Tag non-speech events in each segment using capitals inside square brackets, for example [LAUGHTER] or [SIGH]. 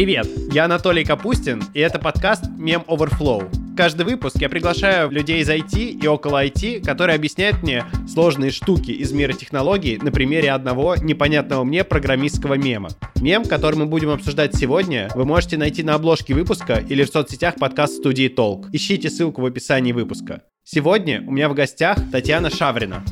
Привет, я Анатолий Капустин, и это подкаст Мем Overflow. Каждый выпуск я приглашаю людей из IT и около IT, которые объясняют мне сложные штуки из мира технологий на примере одного непонятного мне программистского мема. Мем, который мы будем обсуждать сегодня, вы можете найти на обложке выпуска или в соцсетях подкаст студии Толк. Ищите ссылку в описании выпуска. Сегодня у меня в гостях Татьяна Шаврина.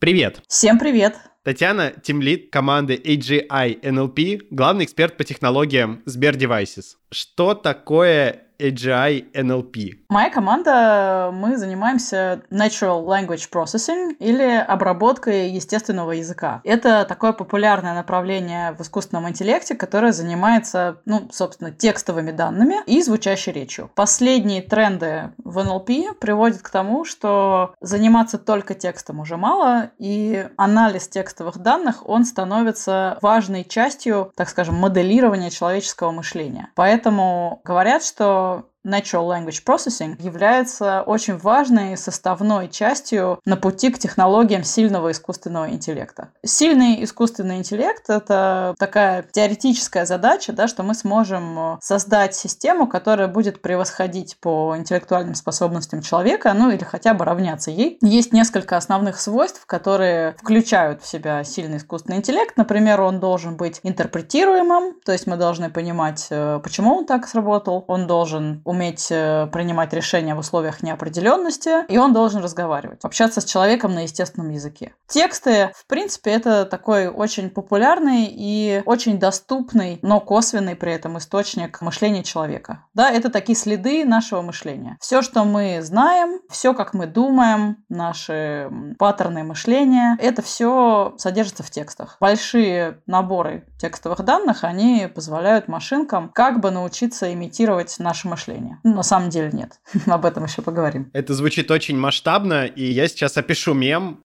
Привет. Всем привет. Татьяна – тимлид команды AGI NLP, главный эксперт по технологиям Сбер Devices. Что такое AGI NLP? Моя команда, мы занимаемся Natural Language Processing или обработкой естественного языка. Это такое популярное направление в искусственном интеллекте, которое занимается, ну, собственно, текстовыми данными и звучащей речью. Последние тренды в NLP приводят к тому, что заниматься только текстом уже мало, и анализ текстовых данных, он становится важной частью, так скажем, моделирования человеческого мышления. Поэтому говорят, что Natural Language Processing является очень важной составной частью на пути к технологиям сильного искусственного интеллекта. Сильный искусственный интеллект — это такая теоретическая задача, да, что мы сможем создать систему, которая будет превосходить по интеллектуальным способностям человека, ну или хотя бы равняться ей. Есть несколько основных свойств, которые включают в себя сильный искусственный интеллект. Например, он должен быть интерпретируемым, то есть мы должны понимать, э, почему он так сработал. Он должен уметь э, принимать решения в условиях неопределенности, и он должен разговаривать, общаться с человеком на естественном языке. Тексты, в принципе, это такой очень популярный и очень доступный, но косвенный при этом источник мышления человека. Да, это такие следы нашего мышления. Все, что мы знаем, все, как мы думаем, наши паттерны мышления, это все содержится в текстах. Большие наборы текстовых данных, они позволяют машинкам как бы научиться имитировать наше мышление решение. Ну, на самом деле нет. [LAUGHS] Об этом еще поговорим. Это звучит очень масштабно, и я сейчас опишу мем.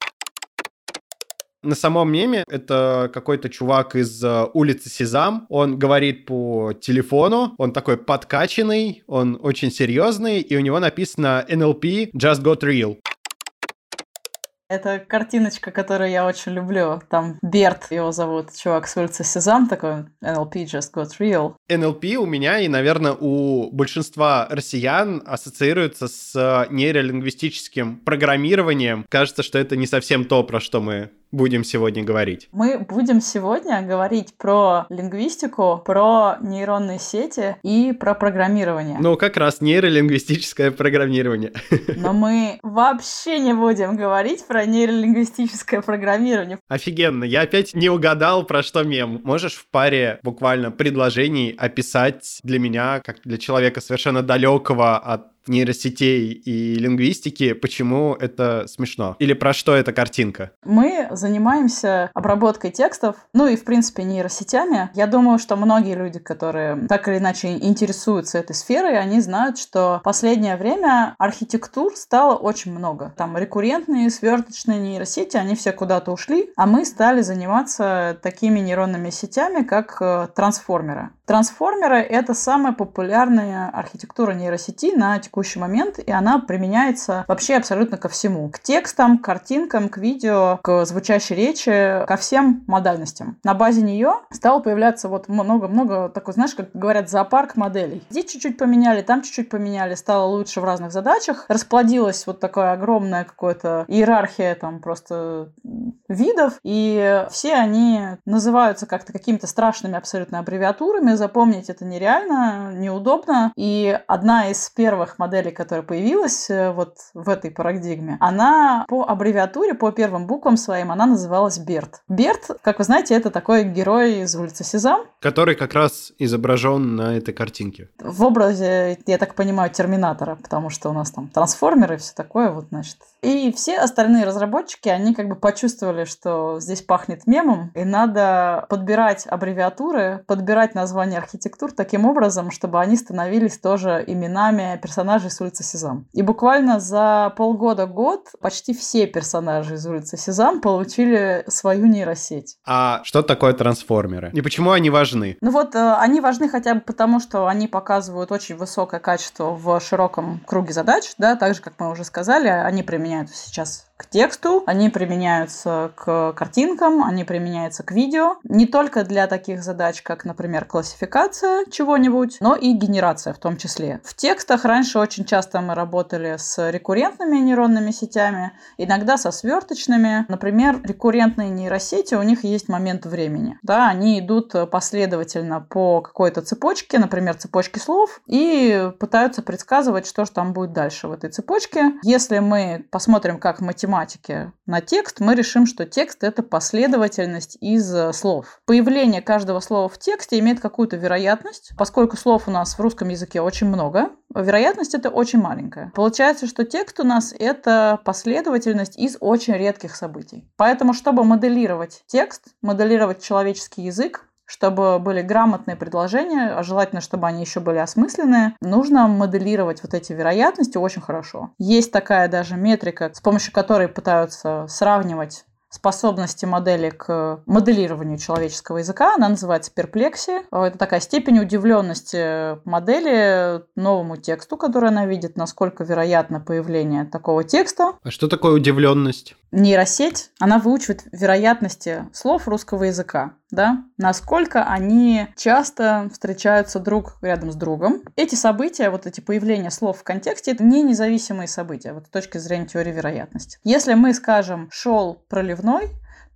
На самом меме это какой-то чувак из uh, улицы Сезам. Он говорит по телефону, он такой подкачанный, он очень серьезный, и у него написано NLP Just Got Real. Это картиночка, которую я очень люблю. Там Берт его зовут, чувак с улицы Сезам, такой NLP just got real. NLP у меня и, наверное, у большинства россиян ассоциируется с нейролингвистическим программированием. Кажется, что это не совсем то, про что мы будем сегодня говорить? Мы будем сегодня говорить про лингвистику, про нейронные сети и про программирование. Ну, как раз нейролингвистическое программирование. [LAUGHS] Но мы вообще не будем говорить про нейролингвистическое программирование. Офигенно, я опять не угадал, про что мем. Можешь в паре буквально предложений описать для меня, как для человека совершенно далекого от нейросетей и лингвистики, почему это смешно? Или про что эта картинка? Мы занимаемся обработкой текстов, ну и, в принципе, нейросетями. Я думаю, что многие люди, которые так или иначе интересуются этой сферой, они знают, что в последнее время архитектур стало очень много. Там рекуррентные, сверточные нейросети, они все куда-то ушли, а мы стали заниматься такими нейронными сетями, как э, трансформеры. Трансформеры — это самая популярная архитектура нейросети на текущий момент, и она применяется вообще абсолютно ко всему. К текстам, к картинкам, к видео, к звучащей речи, ко всем модальностям. На базе нее стало появляться вот много-много такой, знаешь, как говорят, зоопарк моделей. Здесь чуть-чуть поменяли, там чуть-чуть поменяли, стало лучше в разных задачах. Расплодилась вот такая огромная какая-то иерархия там просто видов, и все они называются как-то какими-то страшными абсолютно аббревиатурами, запомнить это нереально, неудобно. И одна из первых моделей, которая появилась э, вот в этой парадигме, она по аббревиатуре, по первым буквам своим, она называлась Берт. Берт, как вы знаете, это такой герой из улицы Сезам. Который как раз изображен на этой картинке. В образе, я так понимаю, Терминатора, потому что у нас там трансформеры и все такое, вот, значит, и все остальные разработчики, они как бы почувствовали, что здесь пахнет мемом, и надо подбирать аббревиатуры, подбирать названия архитектур таким образом, чтобы они становились тоже именами персонажей с улицы Сезам. И буквально за полгода-год почти все персонажи из улицы Сезам получили свою нейросеть. А что такое трансформеры? И почему они важны? Ну вот, э, они важны хотя бы потому, что они показывают очень высокое качество в широком круге задач, да, так же, как мы уже сказали, они применяют применяют сейчас к тексту, они применяются к картинкам, они применяются к видео. Не только для таких задач, как, например, классификация чего-нибудь, но и генерация в том числе. В текстах раньше очень часто мы работали с рекуррентными нейронными сетями, иногда со сверточными. Например, рекуррентные нейросети, у них есть момент времени. Да, они идут последовательно по какой-то цепочке, например, цепочке слов, и пытаются предсказывать, что же там будет дальше в этой цепочке. Если мы посмотрим, как в математике на текст, мы решим, что текст — это последовательность из слов. Появление каждого слова в тексте имеет какую-то вероятность. Поскольку слов у нас в русском языке очень много, вероятность это очень маленькая. Получается, что текст у нас — это последовательность из очень редких событий. Поэтому, чтобы моделировать текст, моделировать человеческий язык, чтобы были грамотные предложения, а желательно, чтобы они еще были осмысленные, нужно моделировать вот эти вероятности очень хорошо. Есть такая даже метрика, с помощью которой пытаются сравнивать способности модели к моделированию человеческого языка. Она называется перплексия. Это такая степень удивленности модели новому тексту, который она видит, насколько вероятно появление такого текста. А что такое удивленность? Нейросеть, она выучивает вероятности слов русского языка, да, насколько они часто встречаются друг рядом с другом. Эти события, вот эти появления слов в контексте, это не независимые события, вот с точки зрения теории вероятности. Если мы скажем «шел проливной»,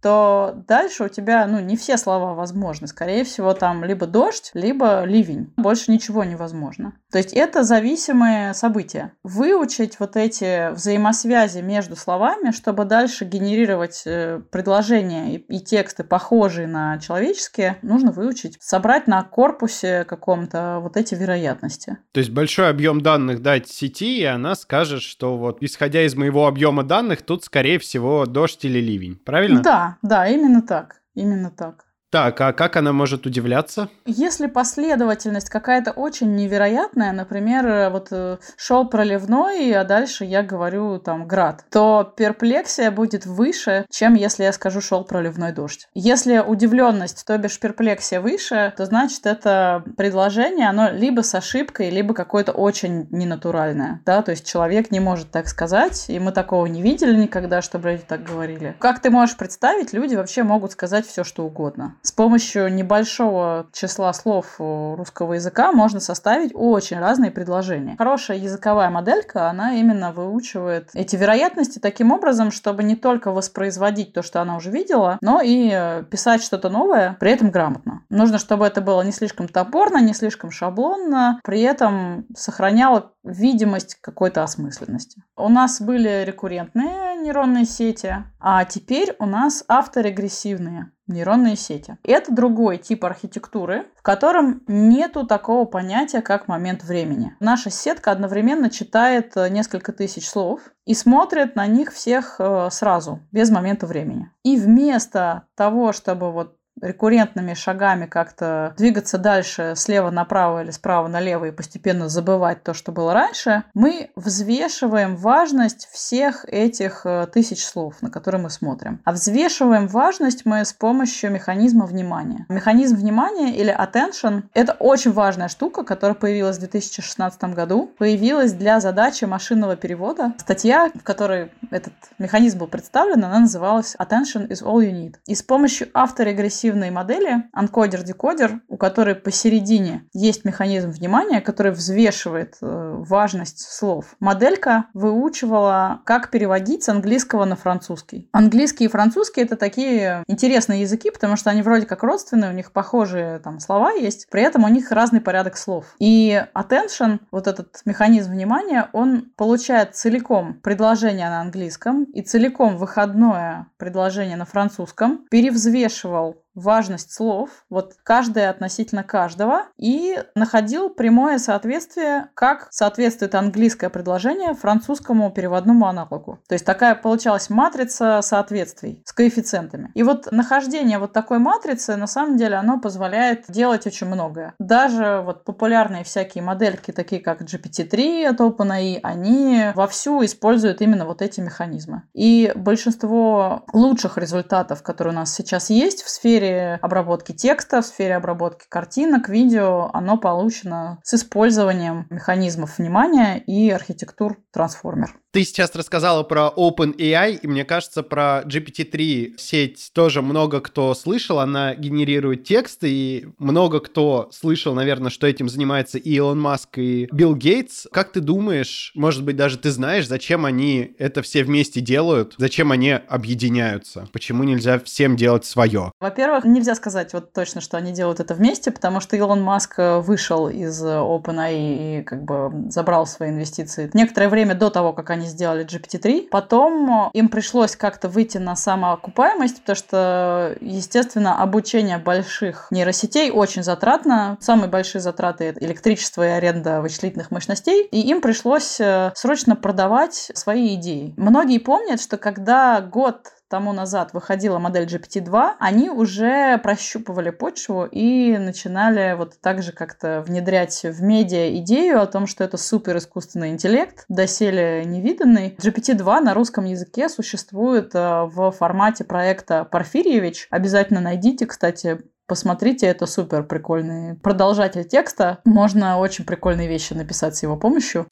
то дальше у тебя, ну, не все слова возможны. Скорее всего, там либо дождь, либо ливень. Больше ничего невозможно. То есть это зависимые события. Выучить вот эти взаимосвязи между словами, чтобы дальше генерировать э, предложения и, и тексты, похожие на человеческие, нужно выучить. Собрать на корпусе каком-то вот эти вероятности. То есть большой объем данных дать сети, и она скажет, что вот исходя из моего объема данных, тут, скорее всего, дождь или ливень. Правильно? Да, да, именно так. Именно так. Так, а как она может удивляться? Если последовательность какая-то очень невероятная, например, вот э, шел проливной, а дальше я говорю там град, то перплексия будет выше, чем если я скажу шел проливной дождь. Если удивленность, то бишь перплексия выше, то значит это предложение, оно либо с ошибкой, либо какое-то очень ненатуральное, да, то есть человек не может так сказать, и мы такого не видели никогда, чтобы люди так говорили. Как ты можешь представить, люди вообще могут сказать все, что угодно с помощью небольшого числа слов русского языка можно составить очень разные предложения. Хорошая языковая моделька, она именно выучивает эти вероятности таким образом, чтобы не только воспроизводить то, что она уже видела, но и э, писать что-то новое, при этом грамотно. Нужно, чтобы это было не слишком топорно, не слишком шаблонно, при этом сохраняло видимость какой-то осмысленности. У нас были рекуррентные нейронные сети, а теперь у нас авторегрессивные нейронные сети. Это другой тип архитектуры, в котором нету такого понятия, как момент времени. Наша сетка одновременно читает э, несколько тысяч слов и смотрит на них всех э, сразу, без момента времени. И вместо того, чтобы вот рекуррентными шагами как-то двигаться дальше слева направо или справа налево и постепенно забывать то, что было раньше, мы взвешиваем важность всех этих э, тысяч слов, на которые мы смотрим. А взвешиваем важность мы с помощью механизма внимания. Механизм внимания или attention — это очень важная штука, которая появилась в 2016 году. Появилась для задачи машинного перевода. Статья, в которой этот механизм был представлен, она называлась Attention is all you need. И с помощью авторегрессии прогрессивные модели, анкодер-декодер, у которой посередине есть механизм внимания, который взвешивает э, важность слов. Моделька выучивала, как переводить с английского на французский. Английский и французский — это такие интересные языки, потому что они вроде как родственные, у них похожие там слова есть, при этом у них разный порядок слов. И attention, вот этот механизм внимания, он получает целиком предложение на английском и целиком выходное предложение на французском, перевзвешивал важность слов, вот каждое относительно каждого, и находил прямое соответствие, как соответствует английское предложение французскому переводному аналогу. То есть такая получалась матрица соответствий с коэффициентами. И вот нахождение вот такой матрицы, на самом деле, оно позволяет делать очень многое. Даже вот популярные всякие модельки, такие как GPT-3 от OpenAI, они вовсю используют именно вот эти механизмы. И большинство лучших результатов, которые у нас сейчас есть в сфере сфере обработки текста, в сфере обработки картинок, видео, оно получено с использованием механизмов внимания и архитектур трансформер. Ты сейчас рассказала про OpenAI, и мне кажется, про GPT-3 сеть тоже много кто слышал, она генерирует тексты, и много кто слышал, наверное, что этим занимается и Илон Маск, и Билл Гейтс. Как ты думаешь, может быть, даже ты знаешь, зачем они это все вместе делают, зачем они объединяются? Почему нельзя всем делать свое? Во-первых, нельзя сказать вот точно, что они делают это вместе, потому что Илон Маск вышел из OpenAI и как бы забрал свои инвестиции некоторое время до того, как они сделали GPT-3. Потом им пришлось как-то выйти на самоокупаемость, потому что, естественно, обучение больших нейросетей очень затратно. Самые большие затраты — это электричество и аренда вычислительных мощностей. И им пришлось э, срочно продавать свои идеи. Многие помнят, что когда год тому назад выходила модель GPT-2, они уже прощупывали почву и начинали вот так же как-то внедрять в медиа идею о том, что это супер искусственный интеллект, доселе невиданный. GPT-2 на русском языке существует э, в формате проекта Порфирьевич. Обязательно найдите, кстати, Посмотрите, это супер прикольный продолжатель текста. Можно очень прикольные вещи написать с его помощью.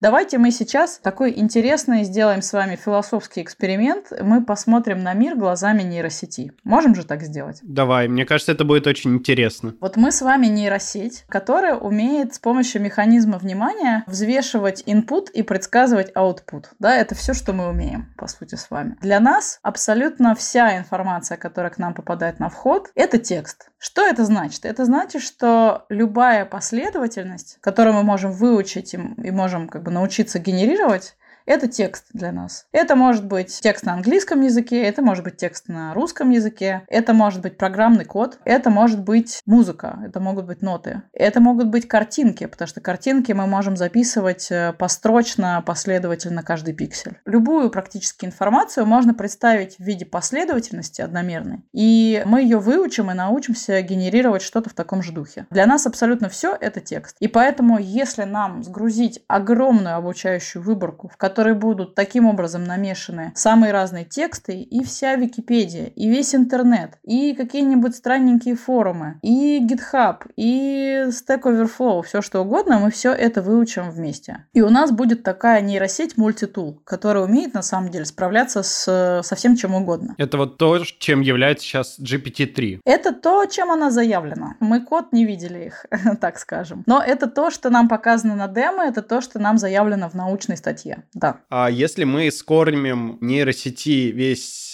Давайте мы сейчас такой интересный сделаем с вами философский эксперимент. Мы посмотрим на мир глазами нейросети. Можем же так сделать? Давай, мне кажется, это будет очень интересно. Вот мы с вами нейросеть, которая умеет с помощью механизма внимания взвешивать input и предсказывать output. Да, это все, что мы умеем, по сути, с вами. Для нас абсолютно вся информация, которая к нам попадает на вход, это текст. Что это значит? Это значит, что любая последовательность, которую мы можем выучить и, можем как бы научиться генерировать, это текст для нас. Это может быть текст на английском языке, это может быть текст на русском языке, это может быть программный код, это может быть музыка, это могут быть ноты, это могут быть картинки, потому что картинки мы можем записывать э, построчно, последовательно каждый пиксель. Любую практически информацию можно представить в виде последовательности одномерной, и мы ее выучим и научимся генерировать что-то в таком же духе. Для нас абсолютно все это текст. И поэтому, если нам сгрузить огромную обучающую выборку, в которой которые будут таким образом намешаны самые разные тексты, и вся Википедия, и весь интернет, и какие-нибудь странненькие форумы, и GitHub, и Stack Overflow, все что угодно, мы все это выучим вместе. И у нас будет такая нейросеть мультитул, которая умеет на самом деле справляться с, со всем чем угодно. Это вот то, чем является сейчас GPT-3. Это то, чем она заявлена. Мы код не видели их, [LAUGHS] так скажем. Но это то, что нам показано на демо, это то, что нам заявлено в научной статье. Да, да. А если мы скормим нейросети весь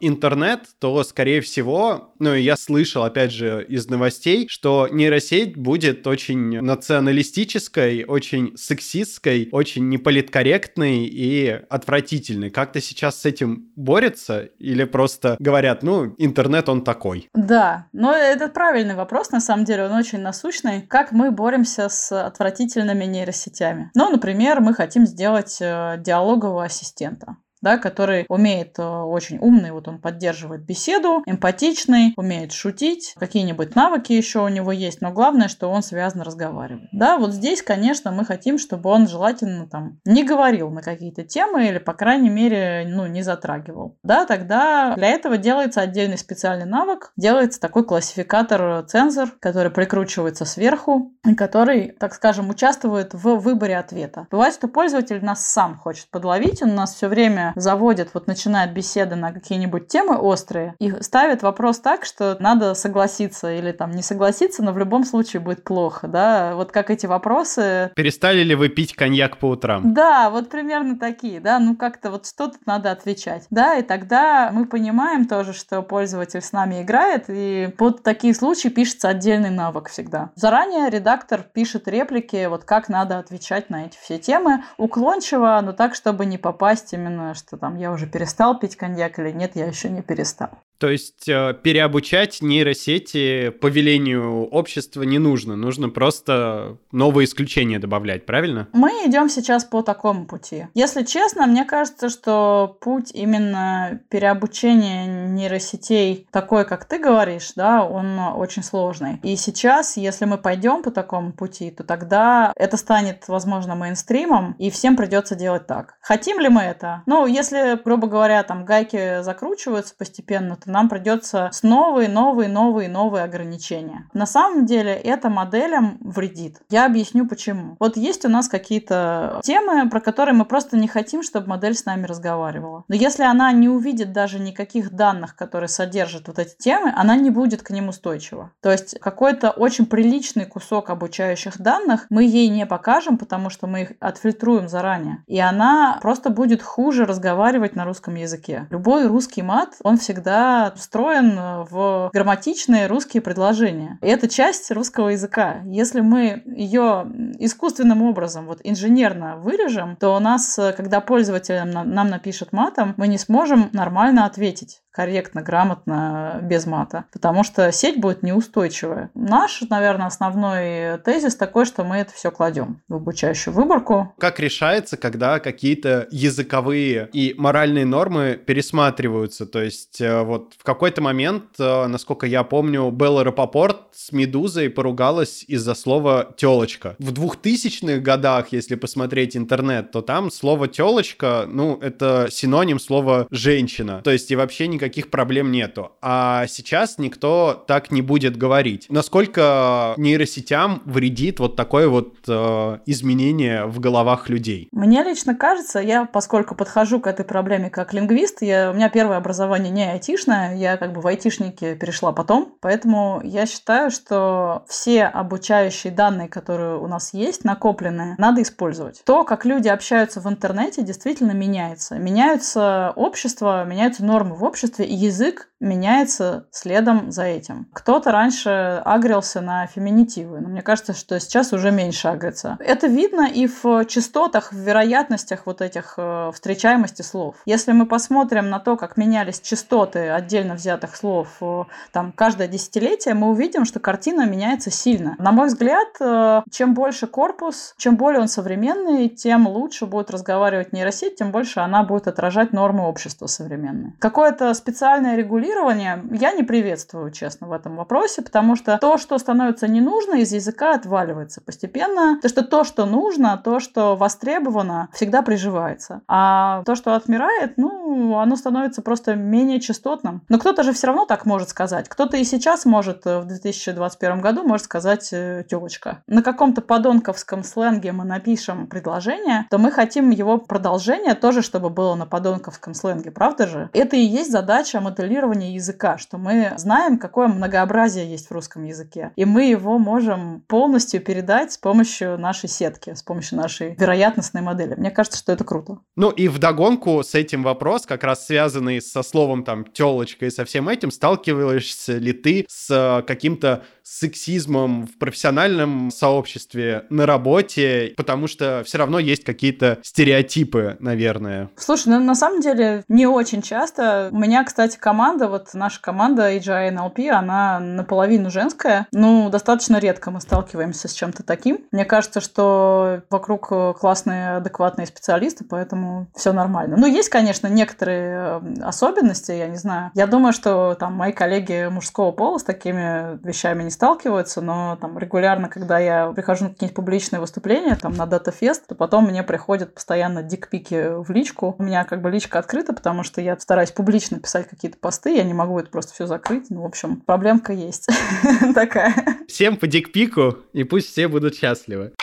интернет, то, скорее всего, ну, я слышал, опять же, из новостей, что нейросеть будет очень националистической, очень сексистской, очень неполиткорректной и отвратительной. Как-то сейчас с этим борется или просто говорят, ну, интернет он такой? Да, но это правильный вопрос, на самом деле, он очень насущный. Как мы боремся с отвратительными нейросетями? Ну, например, мы хотим сделать э, диалогового ассистента да, который умеет э, очень умный, вот он поддерживает беседу, эмпатичный, умеет шутить, какие-нибудь навыки еще у него есть, но главное, что он связно разговаривает. Да, вот здесь, конечно, мы хотим, чтобы он желательно там не говорил на какие-то темы или, по крайней мере, ну, не затрагивал. Да, тогда для этого делается отдельный специальный навык, делается такой классификатор-цензор, который прикручивается сверху, который, так скажем, участвует в выборе ответа. Бывает, что пользователь нас сам хочет подловить, он нас все время заводит, вот начинает беседы на какие-нибудь темы острые и ставит вопрос так, что надо согласиться или там не согласиться, но в любом случае будет плохо, да, вот как эти вопросы. Перестали ли вы пить коньяк по утрам? Да, вот примерно такие, да, ну как-то вот что тут надо отвечать, да, и тогда мы понимаем тоже, что пользователь с нами играет, и под такие случаи пишется отдельный навык всегда. Заранее редактор пишет реплики, вот как надо отвечать на эти все темы, уклончиво, но так, чтобы не попасть именно что там я уже перестал пить коньяк или нет, я еще не перестал. То есть э, переобучать нейросети по велению общества не нужно, нужно просто новые исключения добавлять, правильно? Мы идем сейчас по такому пути. Если честно, мне кажется, что путь именно переобучения нейросетей такой, как ты говоришь, да, он очень сложный. И сейчас, если мы пойдем по такому пути, то тогда это станет, возможно, мейнстримом, и всем придется делать так. Хотим ли мы это? Ну, если, грубо говоря, там гайки закручиваются постепенно, то нам придется с новые, новые, новые, новые ограничения. На самом деле это моделям вредит. Я объясню почему. Вот есть у нас какие-то темы, про которые мы просто не хотим, чтобы модель с нами разговаривала. Но если она не увидит даже никаких данных, которые содержат вот эти темы, она не будет к ним устойчива. То есть какой-то очень приличный кусок обучающих данных мы ей не покажем, потому что мы их отфильтруем заранее. И она просто будет хуже разговаривать на русском языке. Любой русский мат, он всегда встроен в грамматичные русские предложения. И это часть русского языка. Если мы ее искусственным образом, вот инженерно вырежем, то у нас, когда пользователь нам напишет матом, мы не сможем нормально ответить корректно, грамотно, без мата, потому что сеть будет неустойчивая. Наш, наверное, основной тезис такой, что мы это все кладем в обучающую выборку. Как решается, когда какие-то языковые и моральные нормы пересматриваются? То есть э, вот в какой-то момент, э, насколько я помню, Белла Рапопорт с Медузой поругалась из-за слова «телочка». В 2000-х годах, если посмотреть интернет, то там слово «телочка», ну, это синоним слова «женщина». То есть и вообще никаких проблем нету. А сейчас никто так не будет говорить. Насколько нейросетям вредит вот такое вот э, изменение в головах людей? Мне лично кажется, я, поскольку подхожу к этой проблеме как лингвист, я, у меня первое образование не айтишное, я как бы в айтишнике перешла потом, поэтому я считаю, что все обучающие данные, которые у нас есть, накопленные, надо использовать. То, как люди общаются в интернете, действительно меняется. Меняются общества, меняются нормы в обществе, и язык меняется следом за этим. Кто-то раньше агрился на феминитивы, но мне кажется, что сейчас уже меньше агрится. Это видно и в частотах, в вероятностях вот этих э, встречаемости слов. Если мы посмотрим на то, как менялись частоты отдельно взятых слов э, там каждое десятилетие, мы увидим, что картина меняется сильно. На мой взгляд, э, чем больше корпус, чем более он современный, тем лучше будет разговаривать нейросеть, тем больше она будет отражать нормы общества современные. Какое-то специальное регулирование я не приветствую, честно, в этом вопросе, потому что то, что становится не нужно, из языка отваливается постепенно. То, что то, что нужно, то, что востребовано, всегда приживается. А то, что отмирает, ну, оно становится просто менее частотным. Но кто-то же все равно так может сказать. Кто-то и сейчас может э, в 2021 году может сказать э, тёлочка. На каком-то подонковском сленге мы напишем предложение, то мы хотим его продолжение тоже, чтобы было на подонковском сленге, правда же? Это и есть задача моделирования языка, что мы знаем, какое многообразие есть в русском языке. И мы его можем полностью передать с помощью нашей сетки, с помощью нашей вероятностной модели. Мне кажется, что это круто. Ну и вдогонку с этим вопрос, как раз связанный со словом там телочка и со всем этим, сталкиваешься ли ты с э, каким-то сексизмом в профессиональном сообществе, на работе, потому что все равно есть какие-то стереотипы, наверное. Слушай, ну на самом деле не очень часто. У меня, кстати, команда, вот наша команда AGI NLP, она наполовину женская. Ну, достаточно редко мы сталкиваемся с чем-то таким. Мне кажется, что вокруг классные, адекватные специалисты, поэтому все нормально. Ну, есть, конечно, некоторые э, особенности, я не знаю. Я думаю, что там мои коллеги мужского пола с такими вещами не сталкиваются, но там регулярно, когда я прихожу на какие-нибудь публичные выступления, там на датафест, то потом мне приходят постоянно дикпики в личку. У меня как бы личка открыта, потому что я стараюсь публично писать какие-то посты, я не могу это просто все закрыть. Ну, в общем, проблемка есть [LAUGHS] такая. Всем по дикпику, и пусть все будут счастливы.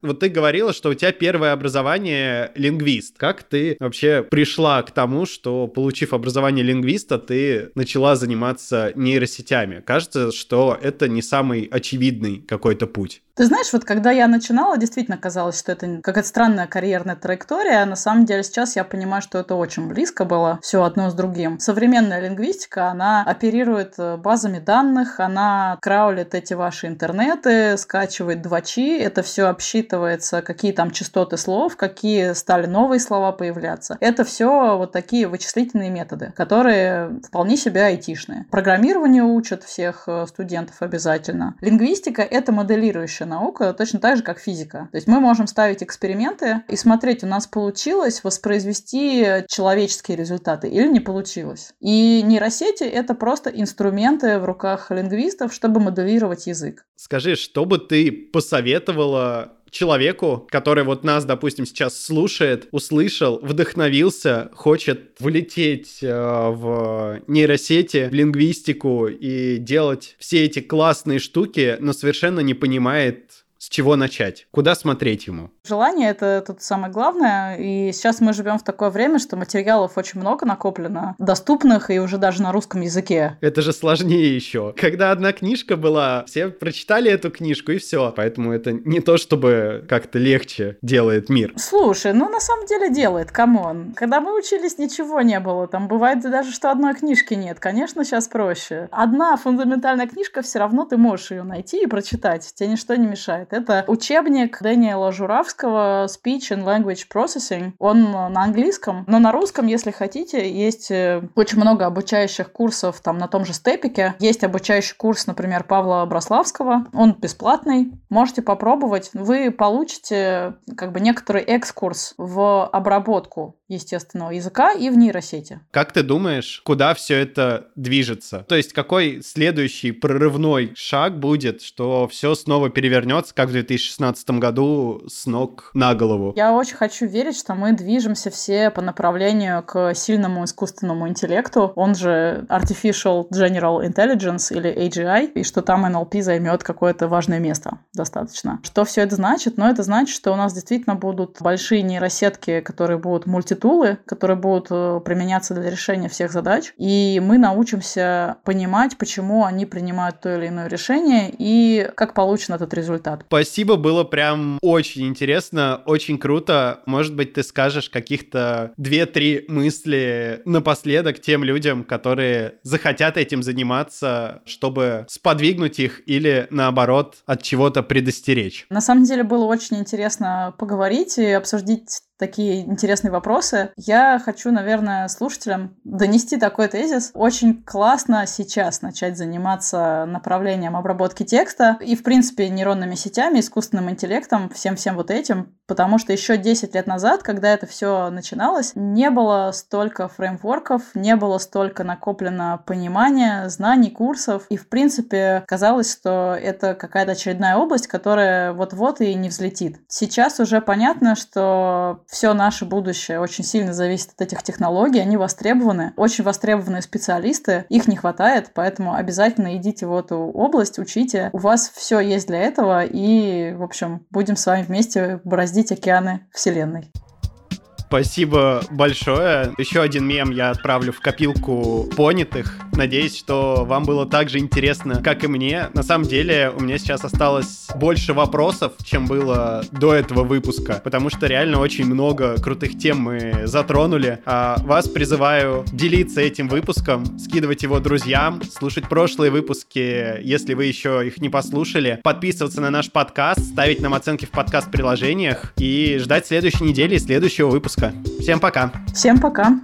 Вот ты говорила, что у тебя первое образование лингвист. Как ты вообще пришла к тому, что, получив образование лингвиста, ты начала заниматься нейросетями? Кажется, что это не самый очевидный какой-то путь. Ты знаешь, вот когда я начинала, действительно казалось, что это какая-то странная карьерная траектория. А на самом деле сейчас я понимаю, что это очень близко было все одно с другим. Современная лингвистика, она оперирует э, базами данных, она краулит эти ваши интернеты, скачивает двачи, это все обсчитывается, какие там частоты слов, какие стали новые слова появляться. Это все вот такие вычислительные методы, которые вполне себе айтишные. Программирование учат всех э, студентов обязательно. Лингвистика — это моделирующая наука точно так же, как физика. То есть мы можем ставить эксперименты и смотреть, у нас получилось воспроизвести человеческие результаты или не получилось. И нейросети — это просто инструменты в руках лингвистов, чтобы моделировать язык. Скажи, что бы ты посоветовала человеку, который вот нас, допустим, сейчас слушает, услышал, вдохновился, хочет влететь э, в нейросети, в лингвистику и делать все эти классные штуки, но совершенно не понимает, с чего начать? Куда смотреть ему? Желание — это тут самое главное. И сейчас мы живем в такое время, что материалов очень много накоплено, доступных и уже даже на русском языке. Это же сложнее еще. Когда одна книжка была, все прочитали эту книжку и все. Поэтому это не то, чтобы как-то легче делает мир. Слушай, ну на самом деле делает, come on. Когда мы учились, ничего не было. Там бывает даже, что одной книжки нет. Конечно, сейчас проще. Одна фундаментальная книжка, все равно ты можешь ее найти и прочитать. Тебе ничто не мешает. Это учебник Дэниела Журафского Speech and Language Processing. Он на английском, но на русском, если хотите, есть э, очень много обучающих курсов там на том же Stepik е. Есть обучающий курс, например, Павла Браславского. Он бесплатный. Можете попробовать. Вы получите как бы некоторый экскурс в обработку естественного языка и в нейросети. Как ты думаешь, куда все это движется? То есть какой следующий прорывной шаг будет, что все снова перевернется, как в 2016 году, с ног на голову? Я очень хочу верить, что мы движемся все по направлению к сильному искусственному интеллекту, он же Artificial General Intelligence или AGI, и что там NLP займет какое-то важное место достаточно. Что все это значит? Ну, это значит, что у нас действительно будут большие нейросетки, которые будут мульти тулы, которые будут э, применяться для решения всех задач, и мы научимся понимать, почему они принимают то или иное решение и как получен этот результат. Спасибо, было прям очень интересно, очень круто. Может быть, ты скажешь каких-то две-три мысли напоследок тем людям, которые захотят этим заниматься, чтобы сподвигнуть их или, наоборот, от чего-то предостеречь. На самом деле было очень интересно поговорить и обсудить такие интересные вопросы. Я хочу, наверное, слушателям донести такой тезис. Очень классно сейчас начать заниматься направлением обработки текста и, в принципе, нейронными сетями, искусственным интеллектом, всем-всем вот этим, потому что еще 10 лет назад, когда это все начиналось, не было столько фреймворков, не было столько накоплено понимания, знаний, курсов, и, в принципе, казалось, что это какая-то очередная область, которая вот-вот и не взлетит. Сейчас уже понятно, что все наше будущее очень сильно зависит от этих технологий, они востребованы, очень востребованные специалисты, их не хватает, поэтому обязательно идите в эту область, учите, у вас все есть для этого, и, в общем, будем с вами вместе бороздить океаны Вселенной. Спасибо большое. Еще один мем я отправлю в копилку понятых. Надеюсь, что вам было так же интересно, как и мне. На самом деле, у меня сейчас осталось больше вопросов, чем было до этого выпуска, потому что реально очень много крутых тем мы затронули. А вас призываю делиться этим выпуском, скидывать его друзьям, слушать прошлые выпуски, если вы еще их не послушали, подписываться на наш подкаст, ставить нам оценки в подкаст-приложениях и ждать следующей недели и следующего выпуска. Всем пока. Всем пока.